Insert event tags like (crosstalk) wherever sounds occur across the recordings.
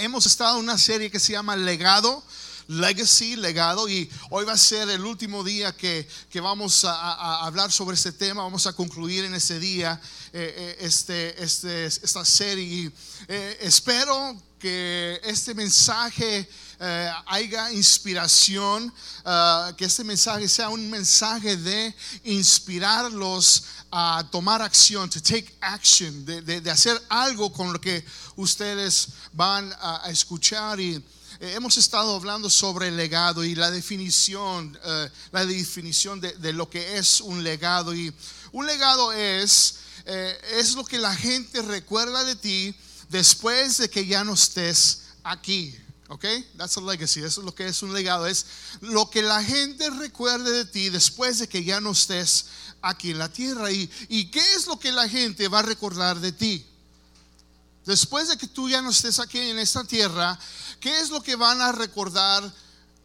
hemos estado en una serie que se llama Legado. Legacy, legado, y hoy va a ser el último día que, vamos a, hablar sobre este tema, vamos a concluir en ese día eh, eh, este, este, esta serie. Eh, espero que este mensaje haya inspiración, que este mensaje sea un mensaje de inspirarlos a tomar acción, to take action, de, hacer algo con lo que ustedes van a, escuchar y eh, hemos estado hablando sobre el legado y la definición, eh, la definición de, lo que es un legado y un legado es eh, es lo que la gente recuerda de ti después de que ya no estés aquí. ¿Ok? That's a legacy. Eso es lo que es un legado. Es lo que la gente recuerde de ti después de que ya no estés aquí en la tierra. ¿Y, ¿Y qué es lo que la gente va a recordar de ti? Después de que tú ya no estés aquí en esta tierra, ¿qué es lo que van a recordar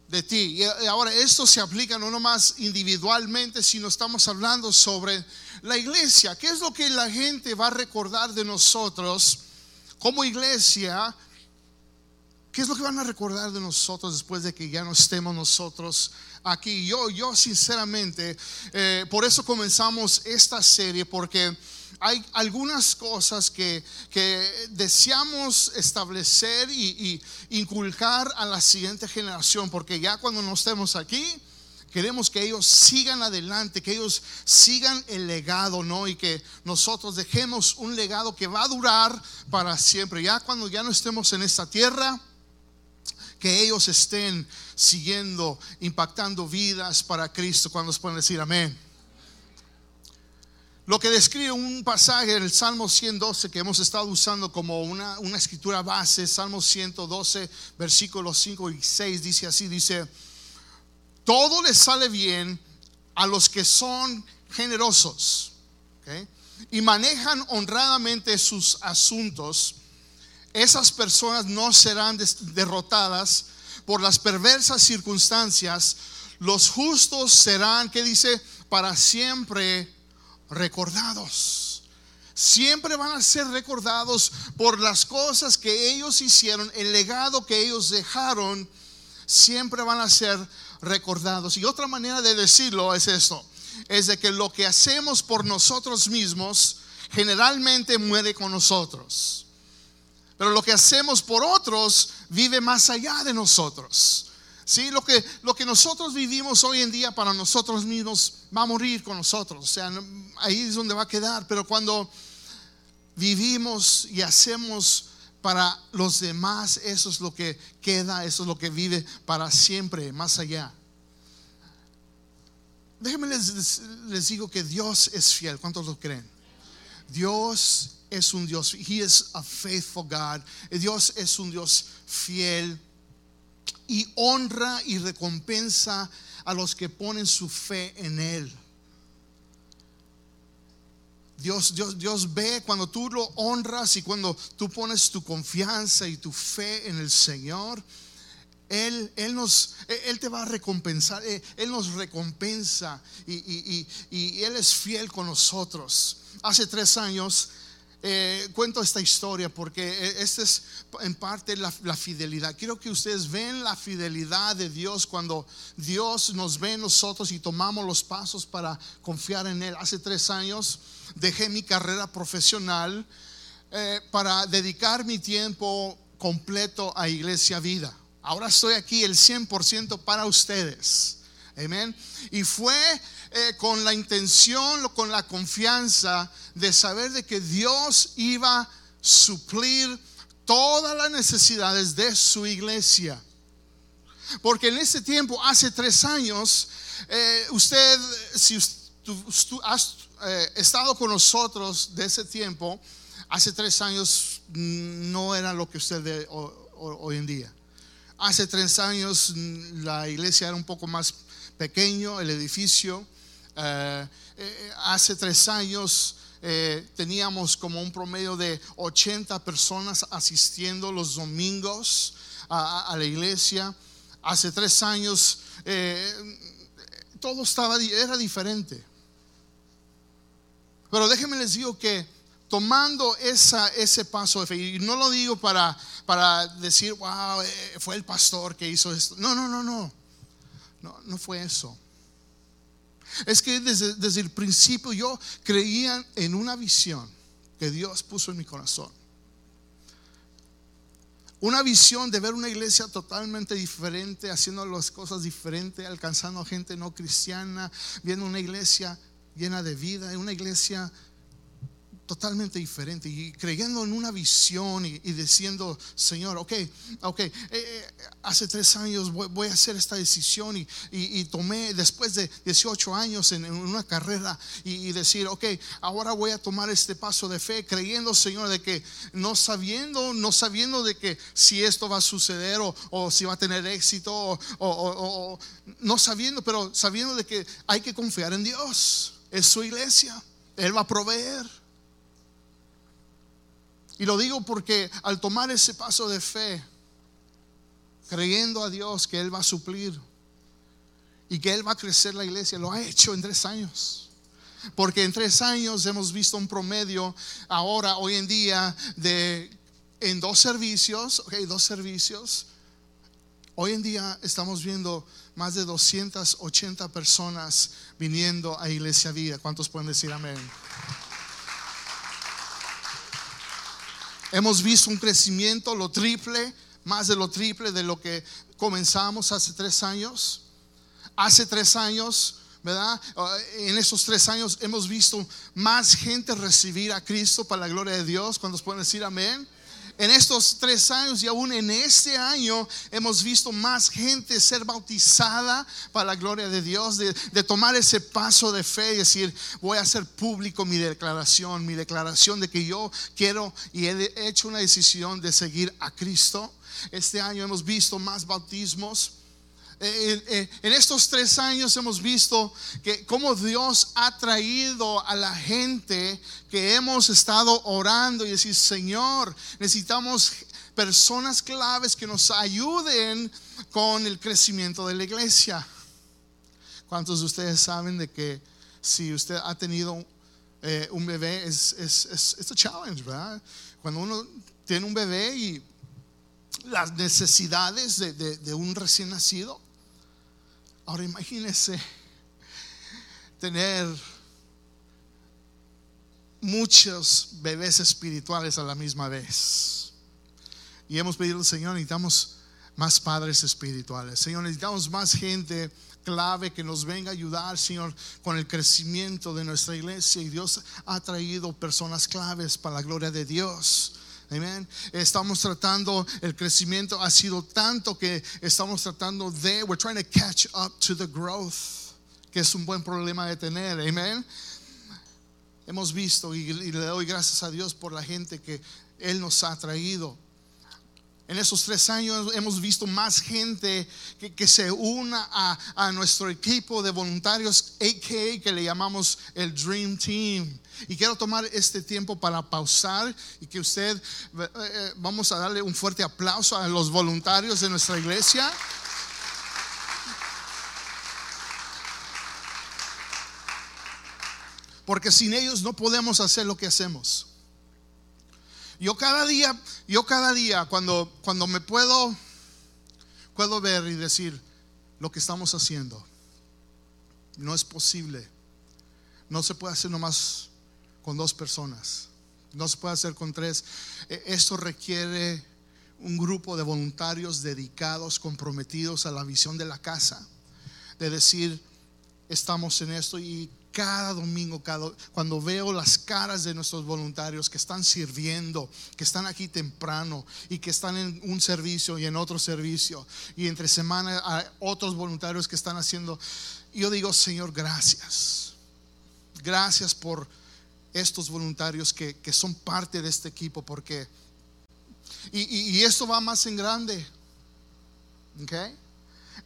de ti? Y ahora esto se aplica no nomás individualmente, sino estamos hablando sobre la iglesia. ¿Qué es lo que la gente va a recordar de nosotros como iglesia? ¿Qué es lo que van a recordar de nosotros después de que ya no estemos nosotros aquí? Yo, yo sinceramente, eh, por eso comenzamos esta serie, porque hay algunas cosas que, deseamos establecer y, inculcar a la siguiente generación, porque ya cuando no estemos aquí, queremos que ellos sigan adelante, que ellos sigan el legado, ¿no? Y que nosotros dejemos un legado que va a durar para siempre. Ya cuando ya no estemos en esta tierra, que ellos estén siguiendo, impactando vidas para Cristo. Cuando nos pueden decir amén. Lo que describe un pasaje en el Salmo 112 que hemos estado usando como una, una escritura base, Salmo 112, versículos 5 y 6, dice así, dice, todo les sale bien a los que son generosos y manejan honradamente sus asuntos esas personas no serán derrotadas por las perversas circunstancias. Los justos serán, ¿qué dice? Para siempre recordados. Siempre van a ser recordados por las cosas que ellos hicieron, el legado que ellos dejaron, siempre van a ser recordados. Y otra manera de decirlo es esto, es de que lo que hacemos por nosotros mismos generalmente muere con nosotros. Pero lo que hacemos por otros vive más allá de nosotros. ¿Sí? Lo, que, lo que nosotros vivimos hoy en día para nosotros mismos va a morir con nosotros. O sea, ahí es donde va a quedar. Pero cuando vivimos y hacemos para los demás, eso es lo que queda, eso es lo que vive para siempre, más allá. Déjenme les, les digo que Dios es fiel. ¿Cuántos lo creen? Dios es un Dios, He is a faithful God. Dios es un Dios fiel y honra y recompensa a los que ponen su fe en Él. Dios, Dios, Dios ve cuando tú lo honras y cuando tú pones tu confianza y tu fe en el Señor. Él, él, nos, él te va a recompensar, Él nos recompensa y, y Él es fiel con nosotros. Hace tres años eh, cuento esta historia porque e, esta es en parte la, fidelidad. Quiero que ustedes ven la fidelidad de Dios cuando Dios nos ve nosotros y tomamos los pasos para confiar en Él. Hace tres años dejé mi carrera profesional eh, para dedicar mi tiempo completo a Iglesia Vida. Ahora estoy aquí el 100% para ustedes. Amén. Y fue eh, con la intención, con la confianza de saber de que Dios iba a suplir todas las necesidades de su iglesia. Porque en ese tiempo, hace tres años, eh, usted, si has eh, estado con nosotros de ese tiempo, hace tres años no era lo que usted ve hoy en día. Hace tres años la iglesia era un poco más pequeño, el edificio. Eh, eh, hace tres años eh, teníamos como un promedio de 80 personas asistiendo los domingos a, la iglesia. Hace tres años todo estaba, era diferente. Pero déjenme les digo que tomando esa, ese paso de fe, y no lo digo para, para decir, wow, eh, fue el pastor que hizo esto. No, no, no, no. No, no fue eso. Es que desde, desde el principio yo creía en una visión que Dios puso en mi corazón. Una visión de ver una iglesia totalmente diferente, haciendo las cosas diferentes, alcanzando gente no cristiana, viendo una iglesia llena de vida, una iglesia totalmente diferente y creyendo en una visión y, diciendo, Señor, ok, ok, eh, eh, hace tres años voy, a hacer esta decisión y, tomé después de 18 años en, una carrera y, decir, ok, ahora voy a tomar este paso de fe, creyendo, Señor, de que no sabiendo, no sabiendo de que si esto va a suceder o, si va a tener éxito o, o no sabiendo, pero sabiendo de que hay que confiar en Dios, es su iglesia, Él va a proveer. Y lo digo porque al tomar ese paso de fe, creyendo a Dios que Él va a suplir y que Él va a crecer la iglesia, lo ha hecho en tres años. Porque en tres años hemos visto un promedio ahora, hoy en día, de en dos servicios, ok, dos servicios. Hoy en día estamos viendo más de 280 personas viniendo a Iglesia Vida. ¿Cuántos pueden decir amén? Hemos visto un crecimiento, lo triple, más de lo triple de lo que comenzamos hace tres años. Hace tres años, ¿verdad? En esos tres años hemos visto más gente recibir a Cristo para la gloria de Dios. Cuando pueden decir amén? En estos tres años y aún en este año hemos visto más gente ser bautizada para la gloria de Dios, de, tomar ese paso de fe y decir, voy a hacer público mi declaración, mi declaración de que yo quiero y he hecho una decisión de seguir a Cristo. Este año hemos visto más bautismos en estos tres años hemos visto que cómo Dios ha traído a la gente que hemos estado orando y decir, Señor, necesitamos personas claves que nos ayuden con el crecimiento de la iglesia. ¿Cuántos de ustedes saben de que si usted ha tenido eh, un bebé es, es, es, challenge, ¿verdad? Cuando uno tiene un bebé y las necesidades de, de un recién nacido, Ahora imagínese tener muchos bebés espirituales a la misma vez. Y hemos pedido al Señor, necesitamos más padres espirituales. Señor, necesitamos más gente clave que nos venga a ayudar, Señor, con el crecimiento de nuestra iglesia. Y Dios ha traído personas claves para la gloria de Dios. Amén. Estamos tratando, el crecimiento ha sido tanto que estamos tratando de, we're trying to catch up to the growth, que es un buen problema de tener. Amén. Hemos visto y, y le doy gracias a Dios por la gente que Él nos ha traído. En esos tres años hemos visto más gente que, se una a, nuestro equipo de voluntarios, AKA, que le llamamos el Dream Team. Y quiero tomar este tiempo para pausar y que usted, eh, eh, vamos a darle un fuerte aplauso a los voluntarios de nuestra iglesia. Porque sin ellos no podemos hacer lo que hacemos. Yo cada día, yo cada día cuando, cuando me puedo, puedo ver y decir lo que estamos haciendo, no es posible. No se puede hacer nomás con dos personas. No se puede hacer con tres. E, esto requiere un grupo de voluntarios dedicados, comprometidos a la visión de la casa. De decir, estamos en esto y cada domingo, cada, cuando veo las caras de nuestros voluntarios que están sirviendo, que están aquí temprano y que están en un servicio y en otro servicio, y entre semana hay otros voluntarios que están haciendo, yo digo, Señor, gracias. Gracias por estos voluntarios que, son parte de este equipo, porque, y, esto va más en grande. ¿ok?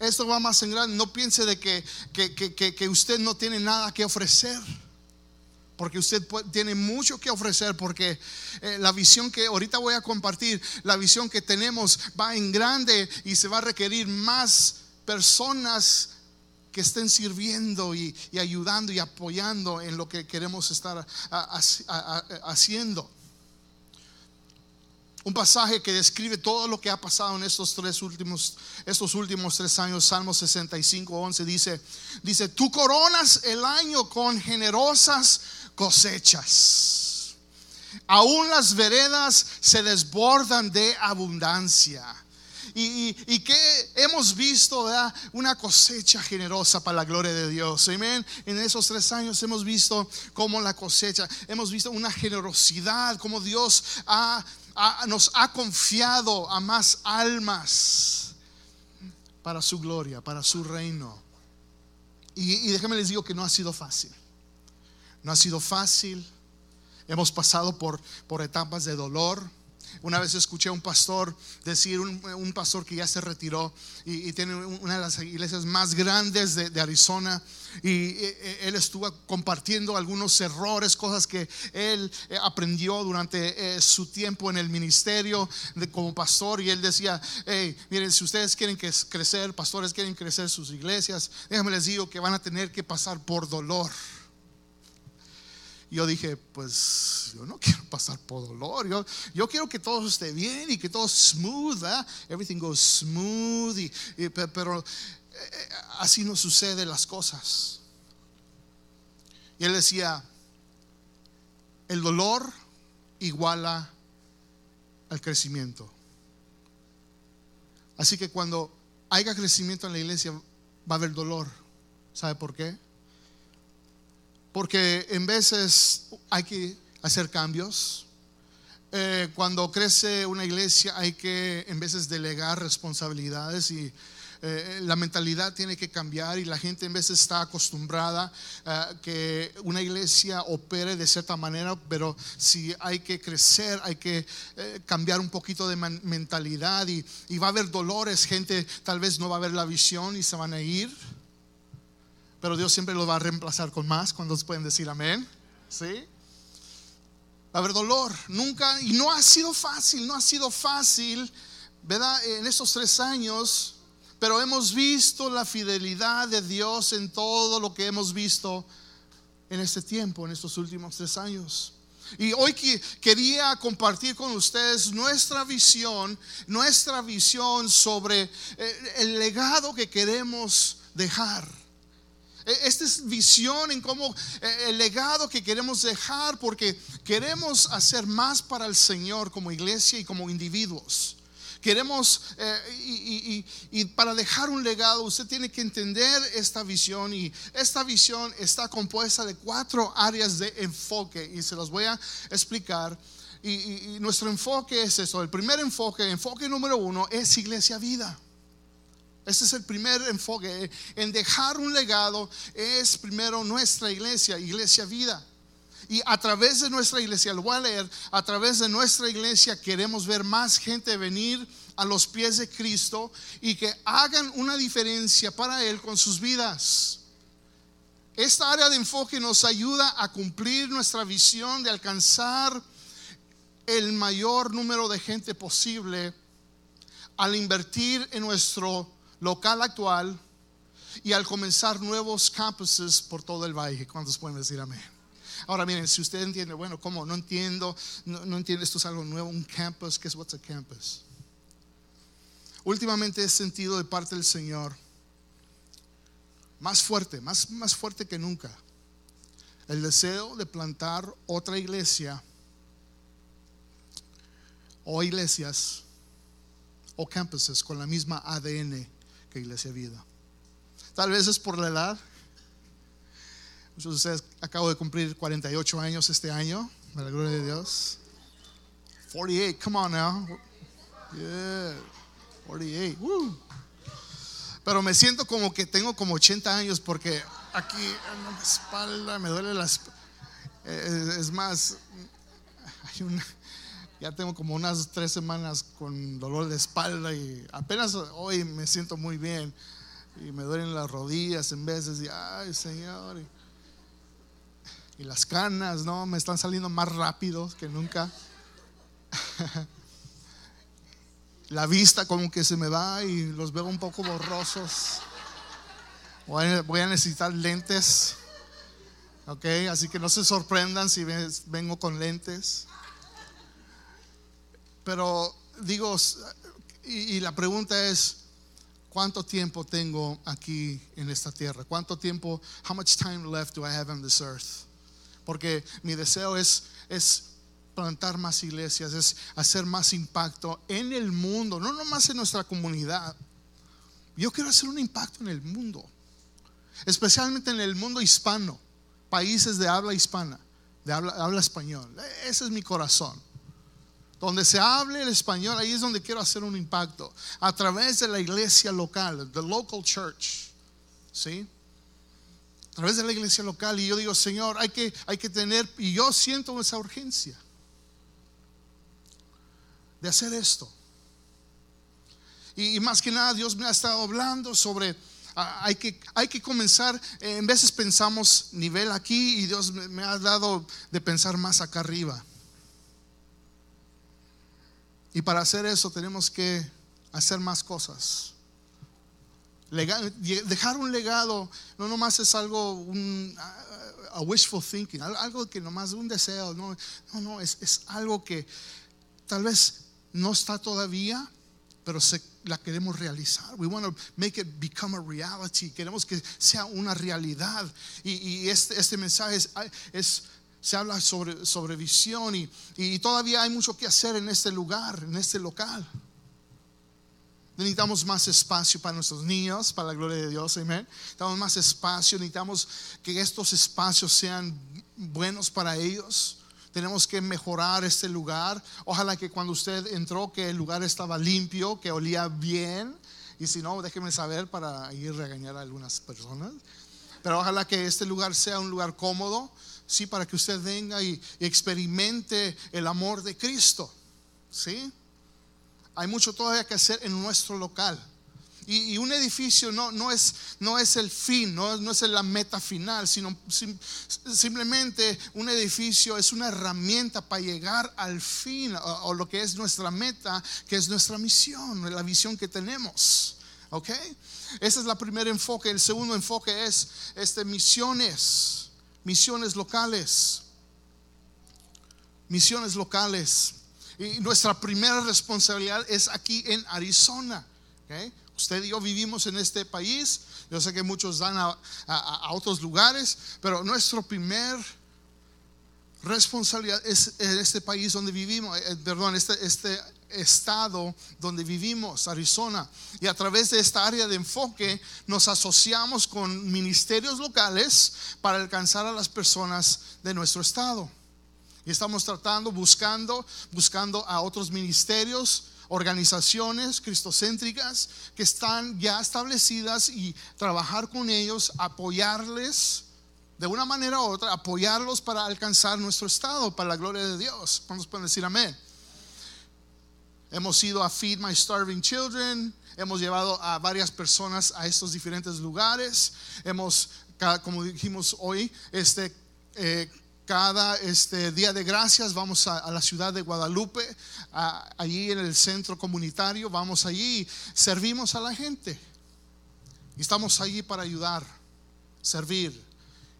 Esto va más en grande. No piense de que, que, usted no tiene nada que ofrecer. Porque usted tiene mucho que ofrecer, porque eh, la visión que ahorita voy a compartir, la visión que tenemos va en grande y se va a requerir más personas que estén sirviendo y, ayudando y apoyando en lo que queremos estar haciendo. Un pasaje que describe todo lo que ha pasado en estos tres últimos, estos últimos tres años, Salmo 65, 11, dice, dice, tú coronas el año con generosas cosechas. Aún las veredas se desbordan de abundancia y, que hemos visto una cosecha generosa para la gloria de Dios. Amén. En esos tres años hemos visto cómo la cosecha, hemos visto una generosidad, como Dios nos ha confiado a más almas para su gloria, para su reino. Y, y déjenme les digo que no ha sido fácil. No ha sido fácil. Hemos pasado por, por etapas de dolor una vez escuché a un pastor decir, un, pastor que ya se retiró y, tiene una de las iglesias más grandes de, Arizona, y él estuvo compartiendo algunos errores, cosas que él eh, aprendió durante eh, su tiempo en el ministerio como pastor, y él decía, hey, miren, si ustedes quieren crecer, pastores quieren crecer sus iglesias, déjame les digo que van a tener que pasar por dolor yo dije, pues yo no (laughs) quiero pasar por dolor. Yo, yo quiero que todo esté bien y que todo smooth, everything goes smooth. pero eh, eh, así no suceden las cosas. Y él decía, el dolor iguala al crecimiento. Así que cuando haya crecimiento en la iglesia, va a haber dolor. ¿Sabe por qué? Porque en veces hay que hacer cambios. Eh, cuando crece una iglesia hay que en veces delegar responsabilidades y eh, la mentalidad tiene que cambiar y la gente en veces está acostumbrada a que una iglesia opere de cierta manera, pero si hay que crecer, hay que eh, cambiar un poquito de mentalidad y, y va a haber dolores, gente tal vez no va a ver la visión y se van a ir pero Dios siempre lo va a reemplazar con más. cuando pueden decir amén? ¿Sí? Va a haber dolor, nunca, y no ha sido fácil, no ha sido fácil, ¿verdad? En estos tres años, pero hemos visto la fidelidad de Dios en todo lo que hemos visto en este tiempo, en estos últimos tres años. Y hoy quería compartir con ustedes nuestra visión, nuestra visión sobre eh, el legado que queremos dejar. E, esta es visión en cómo e, el legado que queremos dejar, porque queremos hacer más para el Señor como iglesia y como individuos. Queremos, eh, y, para dejar un legado, usted tiene que entender esta visión. Y esta visión está compuesta de cuatro áreas de enfoque, y se los voy a explicar. Y, nuestro enfoque es eso. El primer enfoque, enfoque número uno, es iglesia vida. Ese es el primer enfoque. En dejar un legado es primero nuestra iglesia, iglesia vida. Y a través de nuestra iglesia, lo voy a leer, a través de nuestra iglesia queremos ver más gente venir a los pies de Cristo y que hagan una diferencia para Él con sus vidas. Esta área de enfoque nos ayuda a cumplir nuestra visión de alcanzar el mayor número de gente posible al invertir en nuestro local actual y al comenzar nuevos campuses por todo el valle. ¿Cuántos pueden decir amén? Ahora miren, si usted entiende, bueno, ¿cómo? No entiendo, no, entiende, esto es algo nuevo, un campus, ¿qué es what's a campus? Últimamente he sentido de parte del Señor más fuerte, más, más fuerte que nunca, el deseo de plantar otra iglesia o iglesias o campuses con la misma ADN que Iglesia Vida. Tal vez es por la edad. Muchos de ustedes acabo de cumplir 48 años este año, para la gloria de Dios. 48, come on now. Yeah, 48. Pero me siento como que tengo como 80 años porque aquí en la espalda me duele la espalda. Eh, es más, hay una ya tengo como unas tres semanas con dolor de espalda y apenas hoy me siento muy bien y me duelen las rodillas en veces y ay Señor y, las canas no me están saliendo más rápido que nunca (laughs) la vista como que se me va y los veo un poco borrosos Voy a, necesitar lentes. Ok, así que no se sorprendan si vengo con lentes. Pero digo, y, la pregunta es, ¿cuánto tiempo tengo aquí en esta tierra? ¿Cuánto tiempo, how much time left do I have on this earth? Porque mi deseo es, es plantar más iglesias, es hacer más impacto en el mundo, no nomás en nuestra comunidad. Yo quiero hacer un impacto en el mundo, especialmente en el mundo hispano, países de habla hispana, de habla, habla español. Ese es mi corazón. Donde se hable el español, ahí es donde quiero hacer un impacto. A través de la iglesia local, the local church. ¿Sí? A través de la iglesia local. Y yo digo, Señor, hay que, hay que tener, y yo siento esa urgencia de hacer esto. Y, más que nada, Dios me ha estado hablando sobre. ah, hay, que, hay que comenzar, eh, en veces pensamos nivel aquí y Dios me ha dado de pensar más acá arriba. Y para hacer eso tenemos que hacer más cosas. Dejar un legado no nomás es algo, un, a wishful thinking, al- algo que nomás un deseo, no, no, es, es algo que tal vez no está todavía, pero se, la queremos realizar. We want to make it become a reality. Queremos que sea una realidad. Y, este, este mensaje es- se habla sobre, sobre visión y, todavía hay mucho que hacer en este lugar, en este local. Necesitamos más espacio para nuestros niños, para la gloria de Dios, amén. Necesitamos más espacio, necesitamos que estos espacios sean buenos para ellos. Tenemos que mejorar este lugar. Ojalá que cuando usted entró, que el lugar estaba limpio, que olía bien. Y si no, déjeme saber para ir a regañar a algunas personas. Pero ojalá que este lugar sea un lugar cómodo, sí, para que usted venga y, experimente el amor de Cristo, sí. Hay mucho todavía que hacer en nuestro local. Y, un edificio no, no, es, no es el fin, no, no es la meta final, sino sim- simplemente un edificio es una herramienta para llegar al fin o, o lo que es nuestra meta, que es nuestra misión, la visión que tenemos. ¿Ok? Ese es la primer enfoque. El segundo enfoque es este, misiones, misiones locales. Misiones locales. Y nuestra primera responsabilidad es aquí en Arizona. ¿ok? Usted y yo vivimos en este país. Yo sé que muchos dan a, a- otros lugares, pero nuestro primer responsabilidad es en este país donde vivimos, eh, perdón, este, este estado donde vivimos, Arizona. Y a través de esta área de enfoque nos asociamos con ministerios locales para alcanzar a las personas de nuestro estado. Y estamos tratando, buscando, buscando a otros ministerios, organizaciones cristocéntricas que están ya establecidas y trabajar con ellos, apoyarles de una manera u otra, apoyarlos para alcanzar nuestro estado, para la gloria de Dios. ¿Cuántos pueden decir amén? Hemos ido a Feed My Starving Children, hemos llevado a varias personas a estos diferentes lugares. Hemos, como dijimos hoy, este, eh, cada este, día de gracias vamos a, la ciudad de Guadalupe, allí en el centro comunitario, vamos allí servimos a la gente. Y estamos allí para ayudar, servir,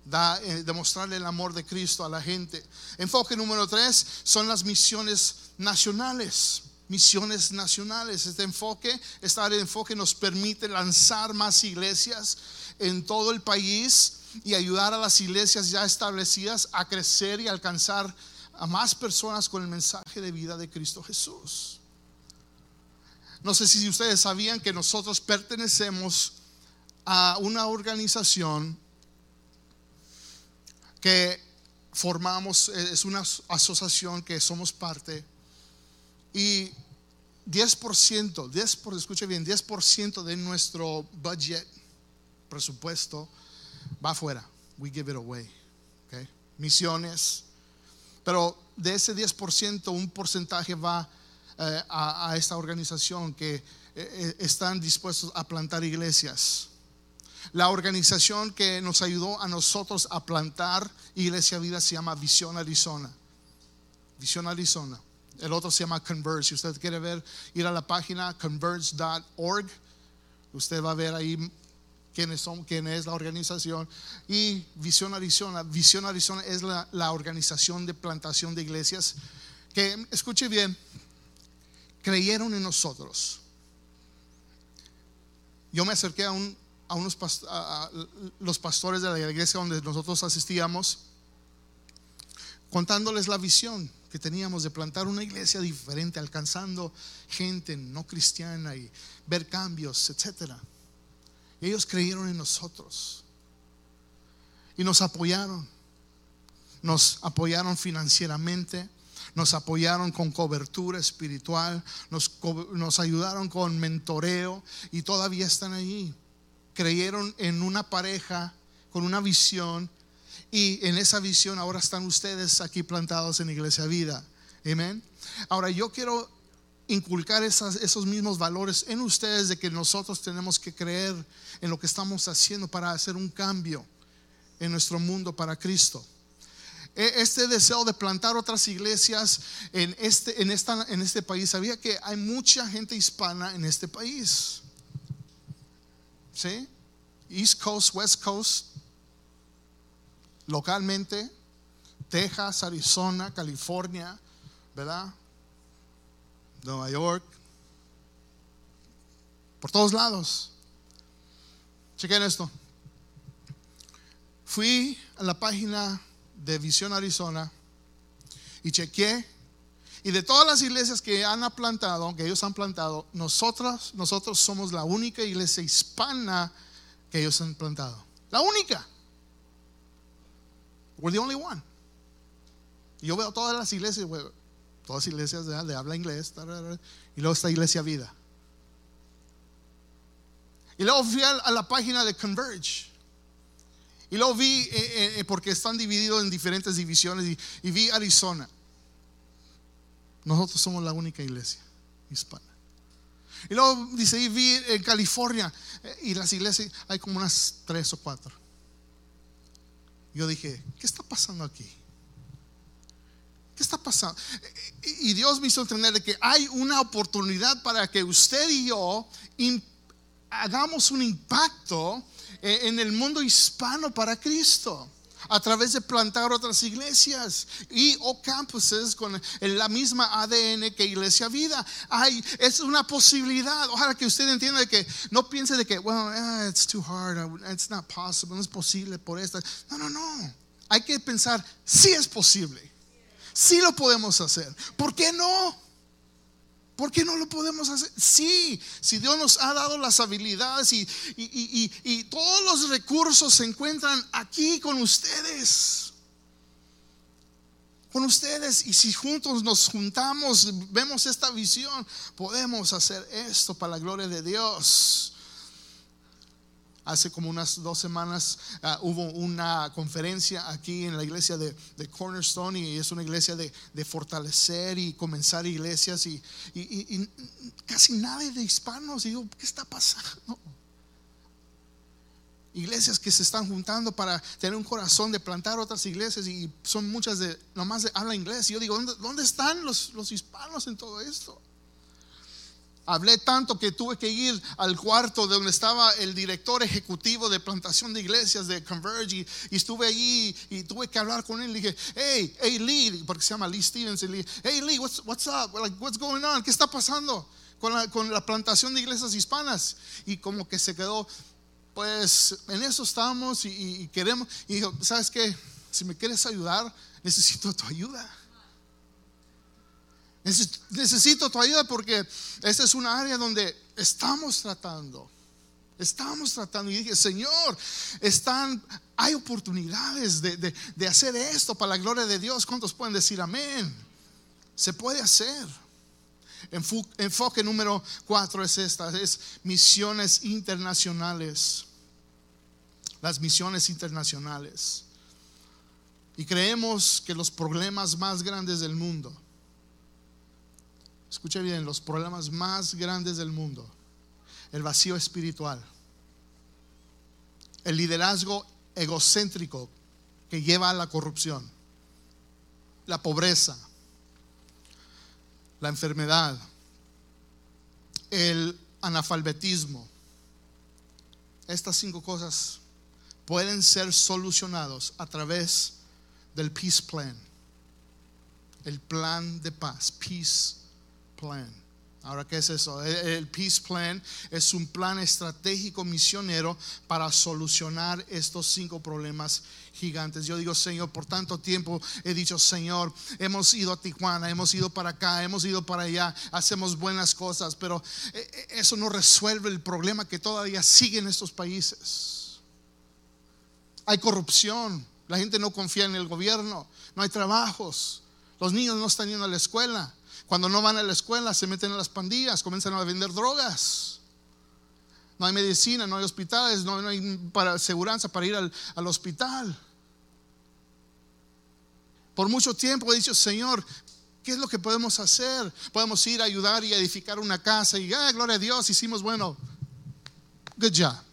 da- eh, demostrarle el amor de Cristo a la gente. Enfoque número tres son las misiones nacionales. Misiones nacionales. Este enfoque, esta área de enfoque nos permite lanzar más iglesias en todo el país y ayudar a las iglesias ya establecidas a crecer y alcanzar a más personas con el mensaje de vida de Cristo Jesús. No sé si ustedes sabían que nosotros pertenecemos a una organización que formamos, es una asociación que somos parte y 10%, 10 por, escuche bien, 10% de nuestro budget, presupuesto, va afuera. We give it away. Okay? Misiones. Pero de ese 10%, un porcentaje va eh, a, esta organización que eh, eh, están dispuestos a plantar iglesias. La organización que nos ayudó a nosotros a plantar Iglesia Vida se llama Visión Arizona. Visión Arizona. El otro se llama Converge. Si usted quiere ver, ir a la página converge.org, usted va a ver ahí quiénes son, quién es la organización. Y Visión Arizona, Visión Arizona es la, organización de plantación de iglesias que, escuche bien, creyeron en nosotros. Yo me acerqué a unos a los pastores de la iglesia donde nosotros asistíamos, contándoles la visión que teníamos de plantar una iglesia diferente, alcanzando gente no cristiana y ver cambios, etc. ellos creyeron en nosotros y nos apoyaron. Nos apoyaron financieramente, nos apoyaron con cobertura espiritual, nos, nos ayudaron con mentoreo y todavía están allí. Creyeron en una pareja con una visión y en esa visión ahora están ustedes aquí plantados en Iglesia Vida. Amén. Ahora yo quiero inculcar esos mismos valores en ustedes de que nosotros tenemos que creer en lo que estamos haciendo para hacer un cambio en nuestro mundo para Cristo. E, este deseo de plantar otras iglesias en este, en, esta, en este país, sabía que hay mucha gente hispana en este país. ¿Sí? East Coast, West Coast, localmente, Texas, Arizona, California, ¿verdad? Nueva York, por todos lados. Chequen esto. Fui a la página de Visión Arizona y chequeé y de todas las iglesias que han plantado, que ellos han plantado, nosotros, nosotros somos la única iglesia hispana que ellos han plantado. La única. We're the only one. Yo veo todas las iglesias, todas las iglesias de, habla inglés, y luego esta iglesia vida. Y luego fui a la página de Converge. Y luego vi, eh, eh, eh, porque están divididos en diferentes divisiones, y, vi Arizona. Nosotros somos la única iglesia hispana. Y luego dice, y vi en California, y las iglesias hay como unas tres o cuatro. Yo dije, ¿qué está pasando aquí? ¿Qué está pasando? Y Dios me hizo entender que hay una oportunidad para que usted y yo hagamos un impacto eh, en el mundo hispano para Cristo a través de plantar otras iglesias y o campuses con la misma ADN que Iglesia Vida. Hay, es una posibilidad. Ojalá que usted entienda que no piense de que, bueno, eh, it's too hard, it's not possible, no es posible por esta. No, no, no. Hay que pensar, sí es posible. Sí lo podemos hacer. ¿Por qué no? ¿Por qué no lo podemos hacer? Sí, si Dios nos ha dado las habilidades y, todos los recursos se encuentran aquí con ustedes. Con ustedes. Y si juntos nos juntamos, vemos esta visión, podemos hacer esto para la gloria de Dios. Hace como unas dos semanas ah, hubo una conferencia aquí en la iglesia de, Cornerstone y es una iglesia de, fortalecer y comenzar iglesias y, casi nadie de hispanos. Y digo, ¿qué está pasando? Iglesias que se están juntando para tener un corazón de plantar otras iglesias y son muchas de, nomás de habla inglés. Y yo digo, ¿dónde, están los, los hispanos en todo esto? Hablé tanto que tuve que ir al cuarto de donde estaba el director ejecutivo de plantación de iglesias de Converge y, estuve allí y tuve que hablar con él. Y dije, hey, hey Lee, porque se llama Lee Stevens. Y hey Lee, what's, what's up? Like, what's going on? ¿Qué está pasando con la, con la plantación de iglesias hispanas? Y como que se quedó, pues en eso estamos y, y queremos. Y dijo, ¿sabes qué? Si me quieres ayudar, necesito tu ayuda. Necesito tu ayuda porque esta es una área donde estamos tratando. Estamos tratando y dije, Señor, están, hay oportunidades de, hacer esto para la gloria de Dios. ¿Cuántos pueden decir amén? Se puede hacer. Enfoque número cuatro es esta, es misiones internacionales. Las misiones internacionales. Y creemos que los problemas más grandes del mundo escucha bien, los problemas más grandes del mundo, el vacío espiritual, el liderazgo egocéntrico que lleva a la corrupción, la pobreza, la enfermedad, el analfabetismo, estas cinco cosas pueden ser solucionados a través del peace plan. El plan de paz, peace Ahora, ¿qué es eso? El Peace Plan es un plan estratégico misionero para solucionar estos cinco problemas gigantes. Yo digo, Señor, por tanto tiempo he dicho, Señor, hemos ido a Tijuana, hemos ido para acá, hemos ido para allá, hacemos buenas cosas, pero eh, eh, eso no resuelve el problema que todavía sigue en estos países. Hay corrupción, la gente no confía en el gobierno, no hay trabajos, los niños no están yendo a la escuela cuando no van a la escuela, se meten en las pandillas, comienzan a vender drogas. No hay medicina, no hay hospitales, no, hay para, seguridad para ir al, hospital. Por mucho tiempo he dicho, Señor, ¿qué es lo que podemos hacer? Podemos ir a ayudar y edificar una casa y, ah, gloria a Dios, hicimos bueno. Good job.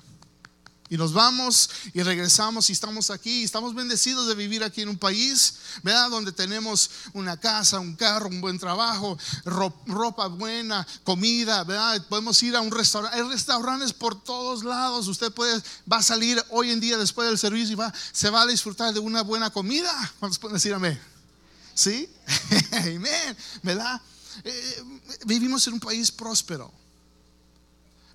Y nos vamos y regresamos y estamos aquí. Estamos bendecidos de vivir aquí en un país, ¿verdad? Donde tenemos una casa, un carro, un buen trabajo, ropa buena, comida, ¿verdad? Podemos ir a un restaurante. Hay restaurantes por todos lados. Usted puede, va a salir hoy en día después del servicio y va, se va a disfrutar de una buena comida. ¿Cuántos pueden decir amén? ¿Sí? (laughs) Amén, ¿verdad? Eh, vivimos en un país próspero.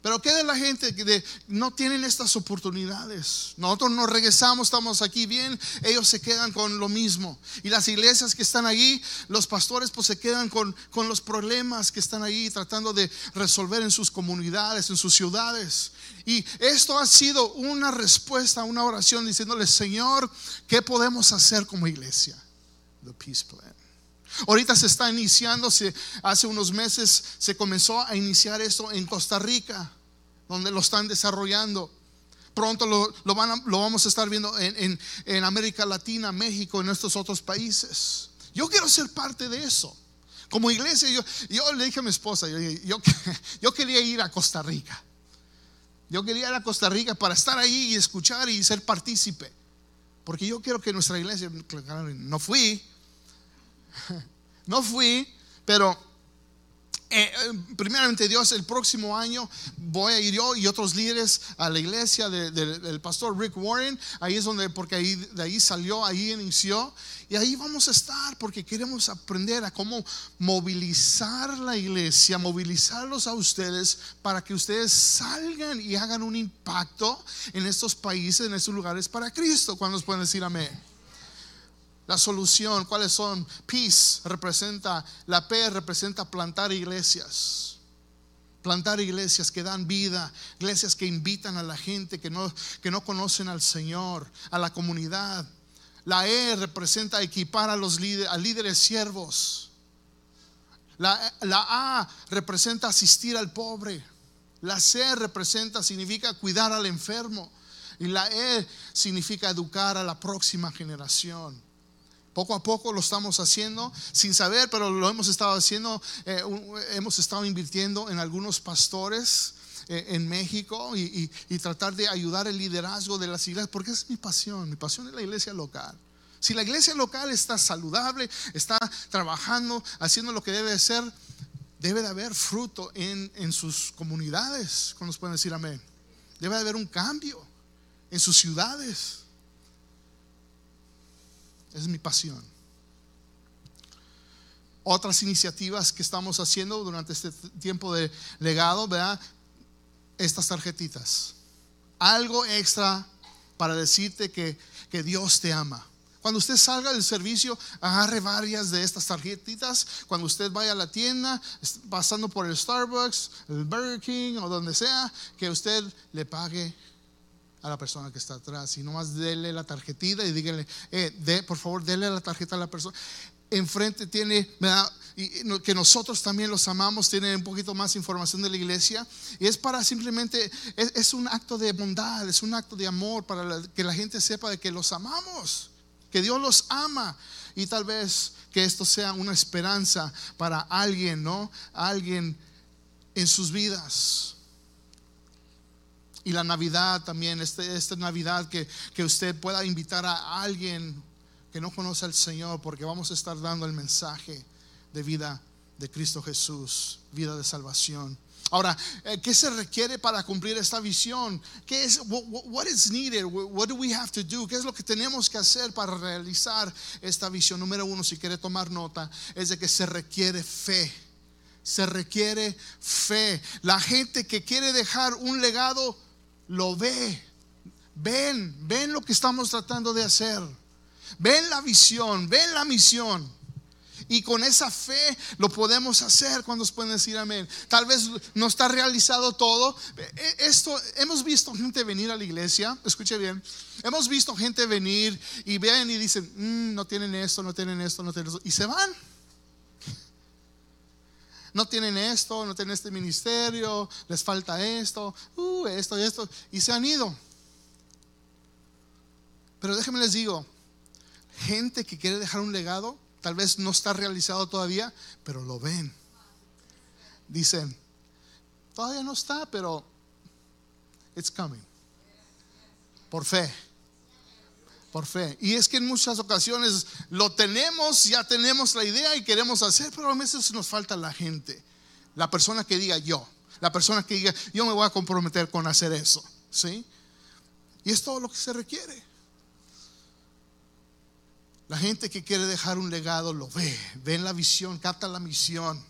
Pero ¿qué de la gente que no tienen estas oportunidades? Nosotros nos regresamos, estamos aquí bien, ellos se quedan con lo mismo. Y las iglesias que están allí, los pastores pues se quedan con, con los problemas que están allí tratando de resolver en sus comunidades, en sus ciudades. Y esto ha sido una respuesta una oración diciéndole, Señor, ¿qué podemos hacer como iglesia? The Peace Plan. Ahorita se está iniciando, hace unos meses se comenzó a iniciar esto en Costa Rica, donde lo están desarrollando. Pronto lo, lo vamos a estar viendo en, América Latina, México, en estos otros países. Yo quiero ser parte de eso. Como iglesia, yo, yo le dije a mi esposa, yo, yo, yo quería ir a Costa Rica. Yo quería ir a Costa Rica para estar ahí y escuchar y ser partícipe. Porque yo quiero que nuestra iglesia, no fui, (laughs) No fui, pero eh, eh, primeramente Dios, el próximo año voy a ir yo y otros líderes a la iglesia del pastor Rick Warren. Ahí es donde, porque de ahí salió, ahí inició. Y ahí vamos a estar porque queremos aprender a cómo movilizar la iglesia, movilizarlos a ustedes para que ustedes salgan y hagan un impacto en estos países, en estos lugares para Cristo. ¿Cuándo pueden decir amén? La solución, ¿cuáles son? Peace representa, la P representa plantar iglesias. Plantar iglesias que dan vida, iglesias que invitan a la gente que no, que no conocen al Señor, a la comunidad. La E representa equipar a los líderes, a líderes siervos. La, la A representa asistir al pobre. La C representa, significa cuidar al enfermo. Y la E significa educar a la próxima generación. Poco a poco lo estamos haciendo sin saber, pero lo hemos estado haciendo. Eh, hemos estado invirtiendo en algunos pastores eh, en México y, tratar de ayudar el liderazgo de las iglesias, porque es mi pasión. Mi pasión es la iglesia local. Si la iglesia local está saludable, está trabajando, haciendo lo que debe ser, debe de haber fruto en, sus comunidades. ¿Cómo nos pueden decir amén? Debe de haber un cambio en sus ciudades. Es mi pasión. Otras iniciativas que estamos haciendo durante este tiempo de legado, vea estas tarjetitas. Algo extra para decirte que, que Dios te ama. Cuando usted salga del servicio, agarre varias de estas tarjetitas. Cuando usted vaya a la tienda, pasando por el Starbucks, el Burger King o donde sea, que usted le pague a la persona que está atrás y nomás dele la tarjetita y dígale, eh, de, por favor, dele la tarjeta a la persona. Enfrente tiene, y que nosotros también los amamos, tiene un poquito más información de la iglesia y es para simplemente, es, un acto de bondad, es un acto de amor para que la gente sepa de que los amamos, que Dios los ama y tal vez que esto sea una esperanza para alguien, ¿no? Alguien en sus vidas. Y la Navidad también, este, esta Navidad que, que usted pueda invitar a alguien que no conoce al Señor, porque vamos a estar dando el mensaje de vida de Cristo Jesús, vida de salvación. Ahora, eh, ¿qué se requiere para cumplir esta visión? ¿Qué es what, what is needed? What do we have to do? ¿Qué es lo que tenemos que hacer para realizar esta visión? Número uno, si quiere tomar nota, es de que se requiere fe. Se requiere fe. La gente que quiere dejar un legado lo ve. Ven, ven lo que estamos tratando de hacer. Ven la visión, ven la misión. Y con esa fe lo podemos hacer cuando pueden decir amén. Tal vez no está realizado todo. E, esto, hemos visto gente venir a la iglesia, escuche bien. Hemos visto gente venir y ven y dicen, mm, no tienen esto, no tienen esto, no tienen esto. Y se van no tienen esto, no tienen este ministerio, les falta esto, uh, esto y esto, y se han ido. Pero déjenme les digo, gente que quiere dejar un legado, tal vez no está realizado todavía, pero lo ven. Dicen, todavía no está, pero it's coming. Por fe por fe. Y es que en muchas ocasiones lo tenemos, ya tenemos la idea y queremos hacer, pero a veces nos falta la gente. La persona que diga yo, la persona que diga yo me voy a comprometer con hacer eso. ¿Sí? Y es todo lo que se requiere. La gente que quiere dejar un legado lo ve, ve la visión, capta la misión.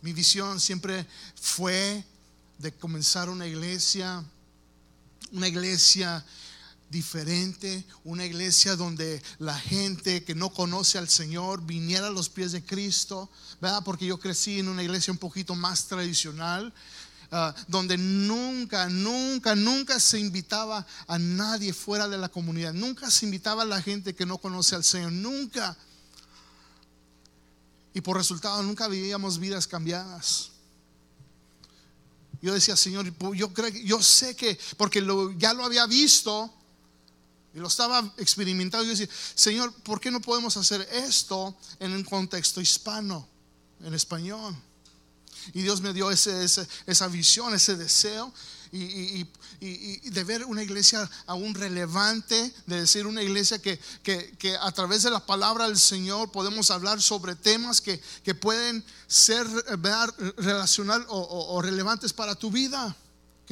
Mi visión siempre fue de comenzar una iglesia, una iglesia diferente, una iglesia donde la gente que no conoce al Señor viniera a los pies de Cristo, ¿verdad? Porque yo crecí en una iglesia un poquito más tradicional, ah, donde nunca, nunca, nunca se invitaba a nadie fuera de la comunidad, nunca se invitaba a la gente que no conoce al Señor, nunca. Y por resultado nunca veíamos vidas cambiadas. Yo decía, Señor, yo creo, yo sé que, porque ya lo había visto, y lo estaba experimentando. Y yo decía, Señor, ¿por qué no podemos hacer esto en un contexto hispano, en español? Y Dios me dio ese, esa visión, ese deseo. Y, de ver una iglesia aún relevante, de decir una iglesia que, que, a través de la palabra del Señor podemos hablar sobre temas que, pueden ser relacional o relevantes para tu vida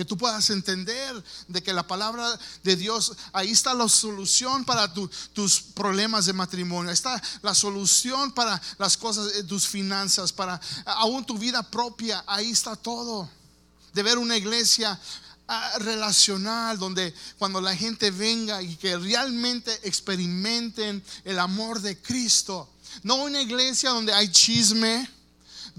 que tú puedas entender de que la palabra de Dios, ahí está la solución para tus problemas de matrimonio, ahí está la solución para las cosas de tus finanzas, para aún tu vida propia, ahí está todo. De ver una iglesia ah, relacional donde cuando la gente venga y que realmente experimenten el amor de Cristo, no una iglesia donde hay chisme,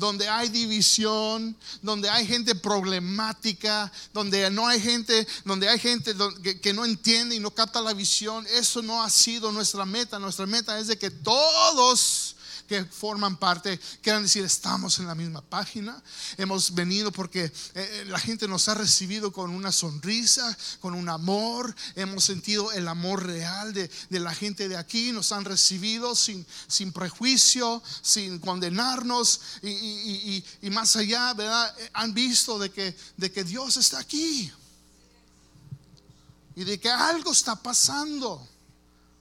donde hay división, donde hay gente problemática, donde no hay gente, donde hay gente que, no entiende y no capta la visión. Eso no ha sido nuestra meta. Nuestra meta es de que todos que forman parte quieran decir, estamos en la misma página, hemos venido porque eh, eh, la gente nos ha recibido con una sonrisa, con un amor, hemos sentido el amor real de, la gente de aquí, nos han recibido sin, sin prejuicio, sin condenarnos y, más allá, ¿verdad? Eh, han visto de que, de que Dios está aquí y de que algo está pasando.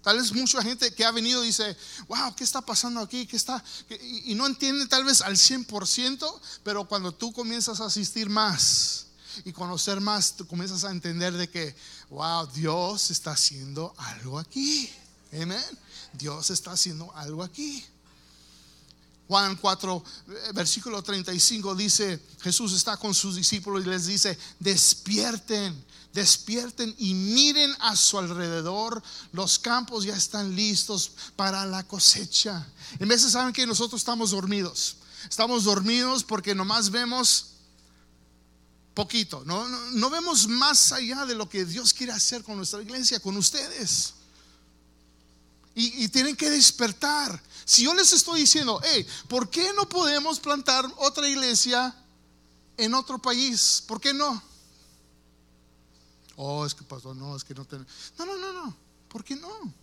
Tal vez mucha gente que ha venido dice, wow, ¿qué está pasando aquí? ¿Qué está? Y, no entiende tal vez al 100%, pero cuando tú comienzas a asistir más y conocer más, tú comienzas a entender de que, wow, Dios está haciendo algo aquí. Amén. Dios está haciendo algo aquí. Juan 4, versículo 35 dice, Jesús está con sus discípulos y les dice, despierten despierten y miren a su alrededor. Los campos ya están listos para la cosecha. En veces saben que nosotros estamos dormidos. Estamos dormidos porque nomás vemos poquito. No, no, vemos más allá de lo que Dios quiere hacer con nuestra iglesia, con ustedes. Y, y, tienen que despertar. Si yo les estoy diciendo, hey, ¿por qué no podemos plantar otra iglesia en otro país? ¿Por qué no? Oh, es que pasó, no, es que no tenemos. No, no, no, no. ¿Por qué no?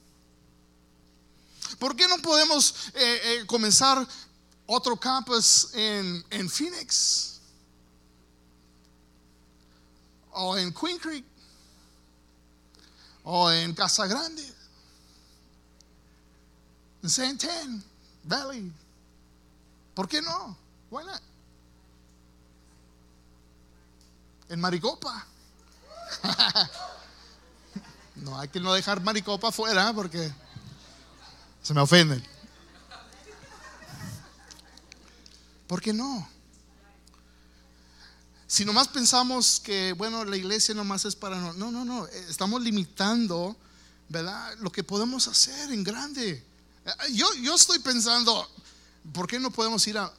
¿Por qué no podemos eh, eh, comenzar otro campus en, en Phoenix? O en Queen Creek? O en Casa Grande? En Saint Valley. ¿Por qué no? Why not? en Maricopa. (laughs) no hay que no dejar Maricopa afuera porque se me ofenden. ¿Por qué no? Si nomás pensamos que, bueno, la iglesia nomás es para... No, no, no, no. Estamos limitando, ¿verdad? Lo que podemos hacer en grande. Yo, yo estoy pensando, ¿por qué no podemos ir a,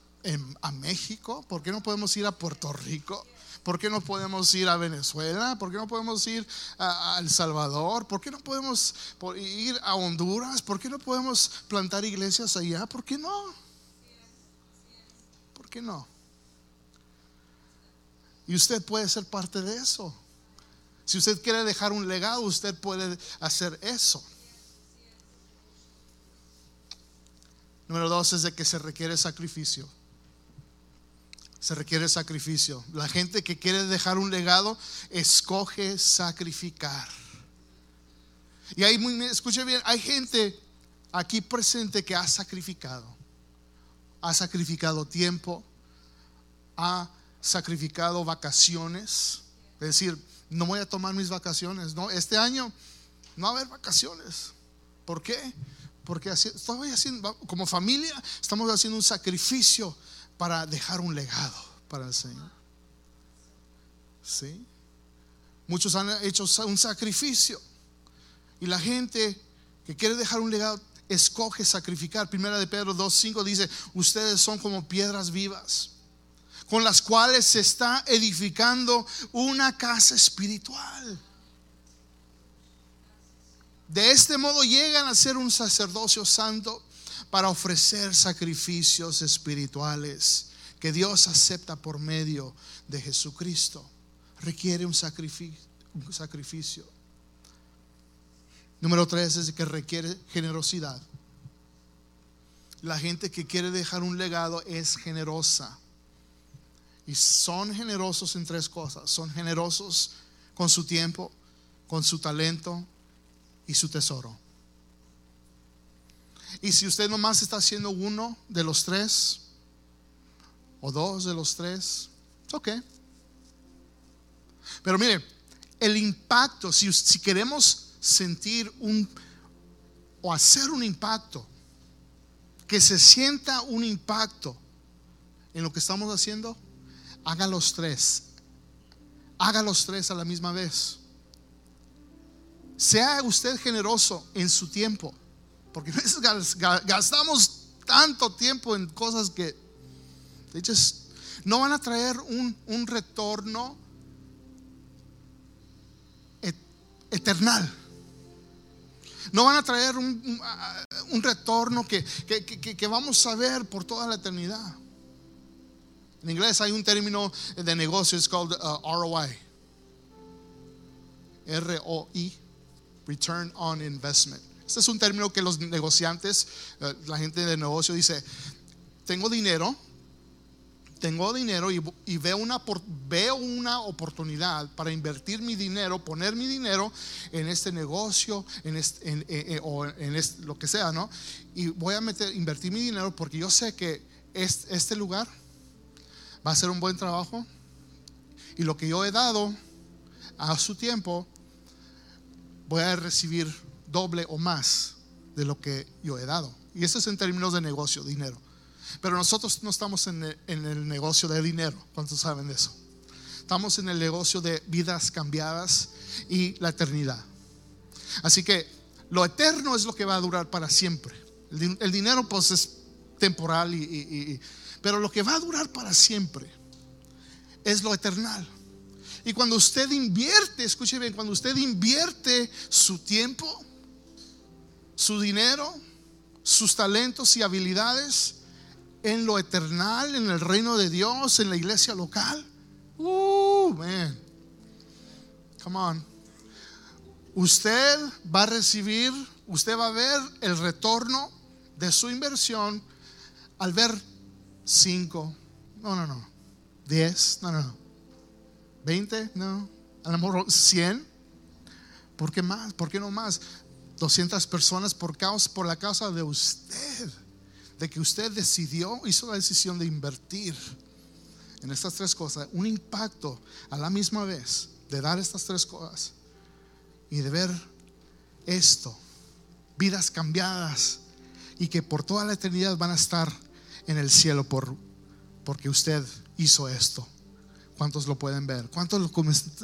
a México? ¿Por qué no podemos ir a Puerto Rico? ¿Por qué no podemos ir a Venezuela? ¿Por qué no podemos ir a, El Salvador? ¿Por qué no podemos ir a Honduras? ¿Por qué no podemos plantar iglesias allá? ¿Por qué no? ¿Por qué no? Y usted puede ser parte de eso. Si usted quiere dejar un legado, usted puede hacer eso. Número dos es de que se requiere sacrificio. Se requiere sacrificio. La gente que quiere dejar un legado, escoge sacrificar. Y ahí, escuche bien, hay gente aquí presente que ha sacrificado. Ha sacrificado tiempo, ha sacrificado vacaciones. Es decir, no voy a tomar mis vacaciones. No, este año no va a haber vacaciones. ¿Por qué? Porque estoy haciendo, como familia, estamos haciendo un sacrificio para dejar un legado para el Señor. ¿Sí? Muchos han hecho un sacrificio. Y la gente que quiere dejar un legado escoge sacrificar. Primera de Pedro 2.5 dice, ustedes son como piedras vivas, con las cuales se está edificando una casa espiritual. De este modo llegan a ser un sacerdocio santo para ofrecer sacrificios espirituales que Dios acepta por medio de Jesucristo. Requiere un sacrificio. Un sacrificio. Número tres es que requiere generosidad. La gente que quiere dejar un legado es generosa. Y son generosos en tres cosas. Son generosos con su tiempo, con su talento y su tesoro. Y si usted nomás está haciendo uno de los tres, o dos de los tres, ok. Pero mire, el impacto, si, si queremos sentir un o hacer un impacto, que se sienta un impacto en lo que estamos haciendo, haga los tres. Haga los tres a la misma vez. Sea usted generoso en su tiempo, porque (laughs) gastamos tanto tiempo en cosas que no van a traer un, retorno eternal. No van a traer un, retorno que, que, vamos a ver por toda la eternidad. En inglés hay un término de negocio, es called uh, ROI. R-O-I Return on Investment. Este es un término que los negociantes, eh, la gente de negocio dice, tengo dinero, tengo dinero y, veo, una, veo una oportunidad para invertir mi dinero, poner mi dinero en este negocio, en, este, o en lo que sea, ¿no? Y voy a meter, invertir mi dinero porque yo sé que este lugar va a ser un buen trabajo y lo que yo he dado a su tiempo voy a recibir doble o más de lo que yo he dado. Y eso es en términos de negocio, dinero. Pero nosotros no estamos en el, negocio de dinero. ¿Cuántos saben de eso? Estamos en el negocio de vidas cambiadas y la eternidad. Así que lo eterno es lo que va a durar para siempre. El, dinero pues es temporal, y, pero lo que va a durar para siempre es lo eternal. Y cuando usted invierte, escuche bien, cuando usted invierte su tiempo, su dinero, sus talentos y habilidades en lo eternal, en el reino de Dios, en la iglesia local, uh, man, come on. Usted va a recibir, usted va a ver el retorno de su inversión al ver cinco, no, no, no, diez, no, no, no 20, no, a lo mejor 100. ¿Por qué más? ¿Por qué no más? 200 personas por, causa, por la causa de usted, de que usted decidió, hizo la decisión de invertir en estas tres cosas, un impacto a la misma vez de dar estas tres cosas y de ver esto, vidas cambiadas y que por toda la eternidad van a estar en el cielo por, porque usted hizo esto. ¿Cuántos lo pueden ver? ¿Cuántos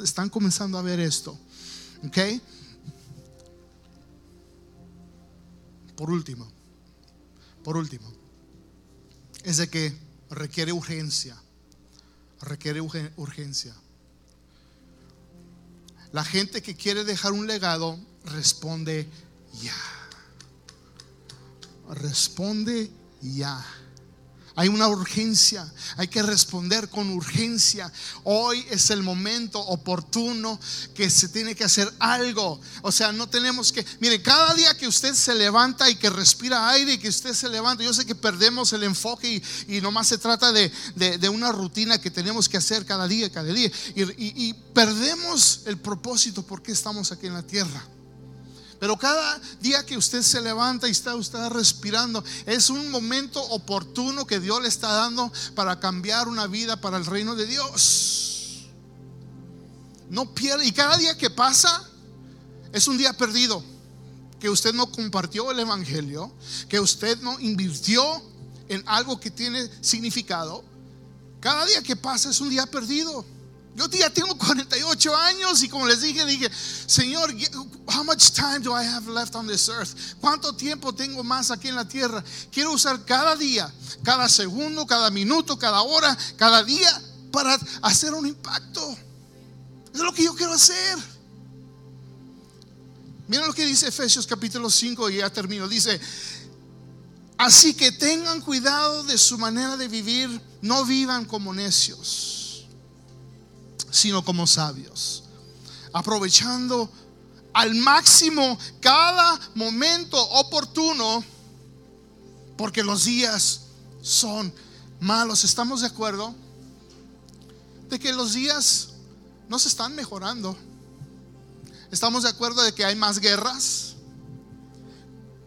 están comenzando a ver esto? ¿Ok? Por último, por último, es de que requiere urgencia, requiere urgencia. La gente que quiere dejar un legado responde ya. Responde ya. Hay una urgencia, hay que responder con urgencia. Hoy es el momento oportuno que se tiene que hacer algo. O sea, no tenemos que, mire, cada día que usted se levanta y que respira aire y que usted se levanta, yo sé que perdemos el enfoque y, nomás se trata de, una rutina que tenemos que hacer cada día, cada día. Y, y perdemos el propósito porque estamos aquí en la tierra. Pero cada día que usted se levanta y está usted respirando, es un momento oportuno que Dios le está dando para cambiar una vida para el reino de Dios. No pierde. Y cada día que pasa es un día perdido. Que usted no compartió el Evangelio, que usted no invirtió en algo que tiene significado. Cada día que pasa es un día perdido. Yo ya tengo 48 años y como les dije, dije, Señor, how much time do I have left on this earth? ¿Cuánto tiempo tengo más aquí en la tierra? Quiero usar cada día, cada segundo, cada minuto, cada hora, cada día para hacer un impacto. Es lo que yo quiero hacer. Miren lo que dice Efesios capítulo 5 y ya termino. Dice, así que tengan cuidado de su manera de vivir, no vivan como necios sino como sabios. Aprovechando al máximo cada momento oportuno, porque los días son malos. ¿Estamos de acuerdo? De que los días no se están mejorando. Estamos de acuerdo de que hay más guerras,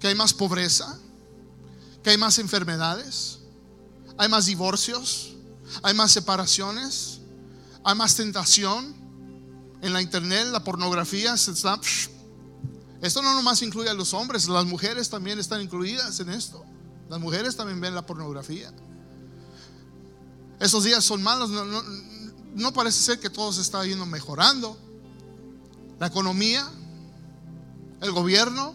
que hay más pobreza, que hay más enfermedades, hay más divorcios, hay más separaciones, hay más tentación en la internet, la pornografía. Esto no nomás incluye a los hombres, las mujeres también están incluidas en esto. Las mujeres también ven la pornografía. Esos días son malos, no, parece ser que todo se está yendo mejorando. La economía, el gobierno,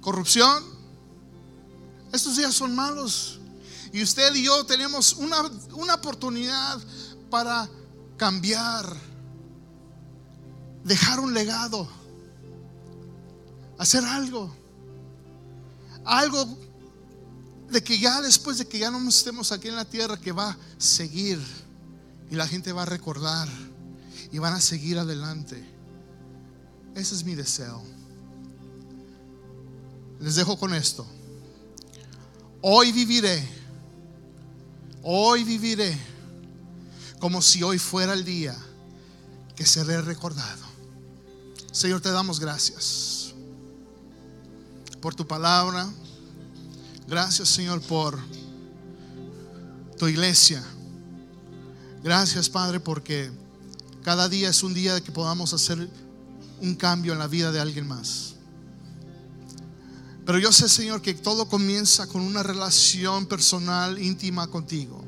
corrupción. Estos días son malos. Y usted y yo tenemos una, una oportunidad para cambiar, dejar un legado, hacer algo. Algo de que ya después de que ya no estemos aquí en la tierra, que va a seguir y la gente va a recordar y van a seguir adelante. Ese es mi deseo. Les dejo con esto. Hoy viviré Hoy viviré como si hoy fuera el día que seré recordado. Señor, te damos gracias por tu palabra. Gracias, Señor, por tu iglesia. Gracias, Padre, porque cada día es un día de que podamos hacer un cambio en la vida de alguien más. Pero yo sé, Señor, que todo comienza con una relación personal, íntima contigo.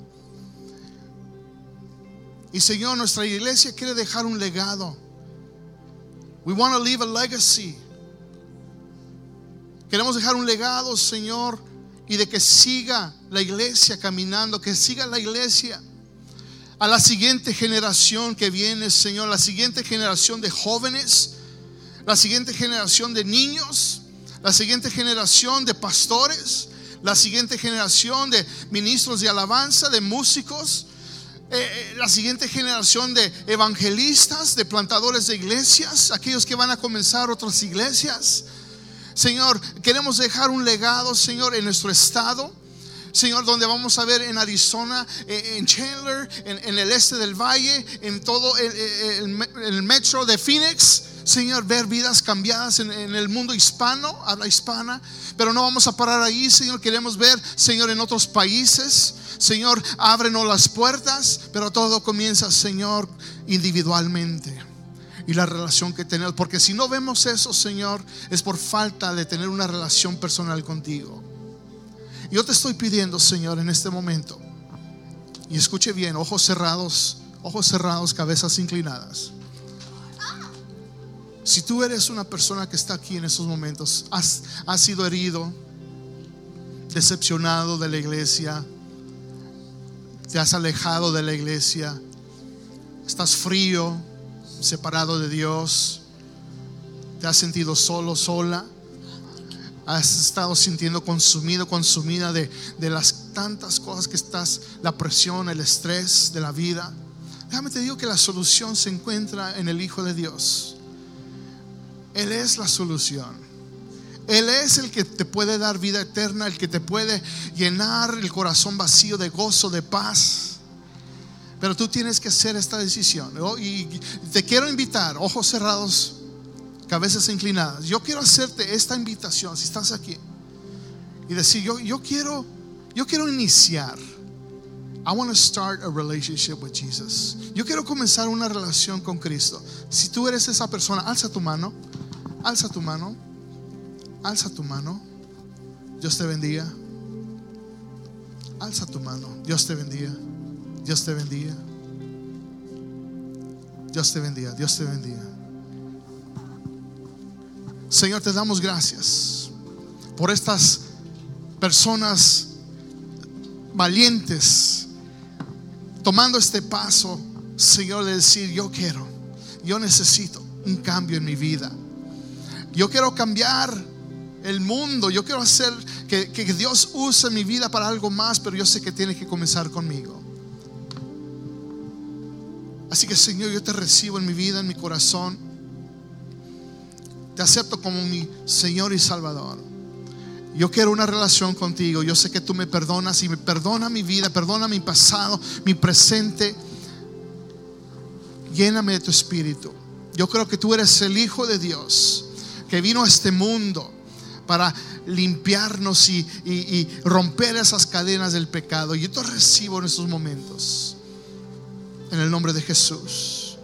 Y Señor, nuestra iglesia quiere dejar un legado. We want to leave a legacy. Queremos dejar un legado, Señor, y de que siga la iglesia caminando, que siga la iglesia a la siguiente generación que viene, Señor, la siguiente generación de jóvenes, la siguiente generación de niños la siguiente generación de pastores, la siguiente generación de ministros de alabanza, de músicos, eh, eh, la siguiente generación de evangelistas, de plantadores de iglesias, aquellos que van a comenzar otras iglesias. Señor, queremos dejar un legado, Señor, en nuestro estado. Señor, donde vamos a ver en Arizona, eh, en Chandler, en, el este del valle, en todo el, el metro de Phoenix, Señor, ver vidas cambiadas en, el mundo hispano, habla hispana, pero no vamos a parar ahí, Señor, queremos ver, Señor, en otros países, Señor, ábrenos las puertas, pero todo comienza, Señor, individualmente y la relación que tenemos. Porque si no vemos eso, Señor, es por falta de tener una relación personal contigo. Yo te estoy pidiendo, Señor, en este momento, y escuche bien, ojos cerrados, ojos cerrados, cabezas inclinadas. Si tú eres una persona que está aquí en estos momentos, has, has sido herido, decepcionado de la iglesia, te has alejado de la iglesia, estás frío, separado de Dios, te has sentido solo, sola, has estado sintiendo consumido, consumida de, de las tantas cosas que estás, la presión, el estrés de la vida. Déjame te digo que la solución se encuentra en el Hijo de Dios. Él es la solución. Él es el que te puede dar vida eterna, el que te puede llenar el corazón vacío de gozo, de paz. Pero tú tienes que hacer esta decisión. Y te quiero invitar, ojos cerrados, cabezas inclinadas. Yo quiero hacerte esta invitación, si estás aquí, y decir, yo, yo quiero, yo quiero iniciar. I want to start a relationship with Jesus. Yo quiero comenzar una relación con Cristo. Si tú eres esa persona, alza tu mano, alza tu mano, alza tu mano. Dios te bendiga. Alza tu mano. Dios te bendiga. Dios te bendiga. Dios te bendiga, Dios te bendiga. Señor, te damos gracias por estas personas valientes tomando este paso, Señor, de decir, yo quiero, yo necesito un cambio en mi vida. Yo quiero cambiar el mundo, yo quiero hacer que, Dios use mi vida para algo más, pero yo sé que tiene que comenzar conmigo. Así que Señor, yo te recibo en mi vida, en mi corazón. Te acepto como mi Señor y Salvador. Yo quiero una relación contigo. Yo sé que tú me perdonas y me perdona mi vida, perdona mi pasado, mi presente. Lléname de tu espíritu. Yo creo que tú eres el Hijo de Dios que vino a este mundo para limpiarnos y, y romper esas cadenas del pecado. Yo te recibo en estos momentos. En el nombre de Jesús.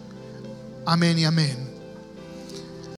Amén y amén.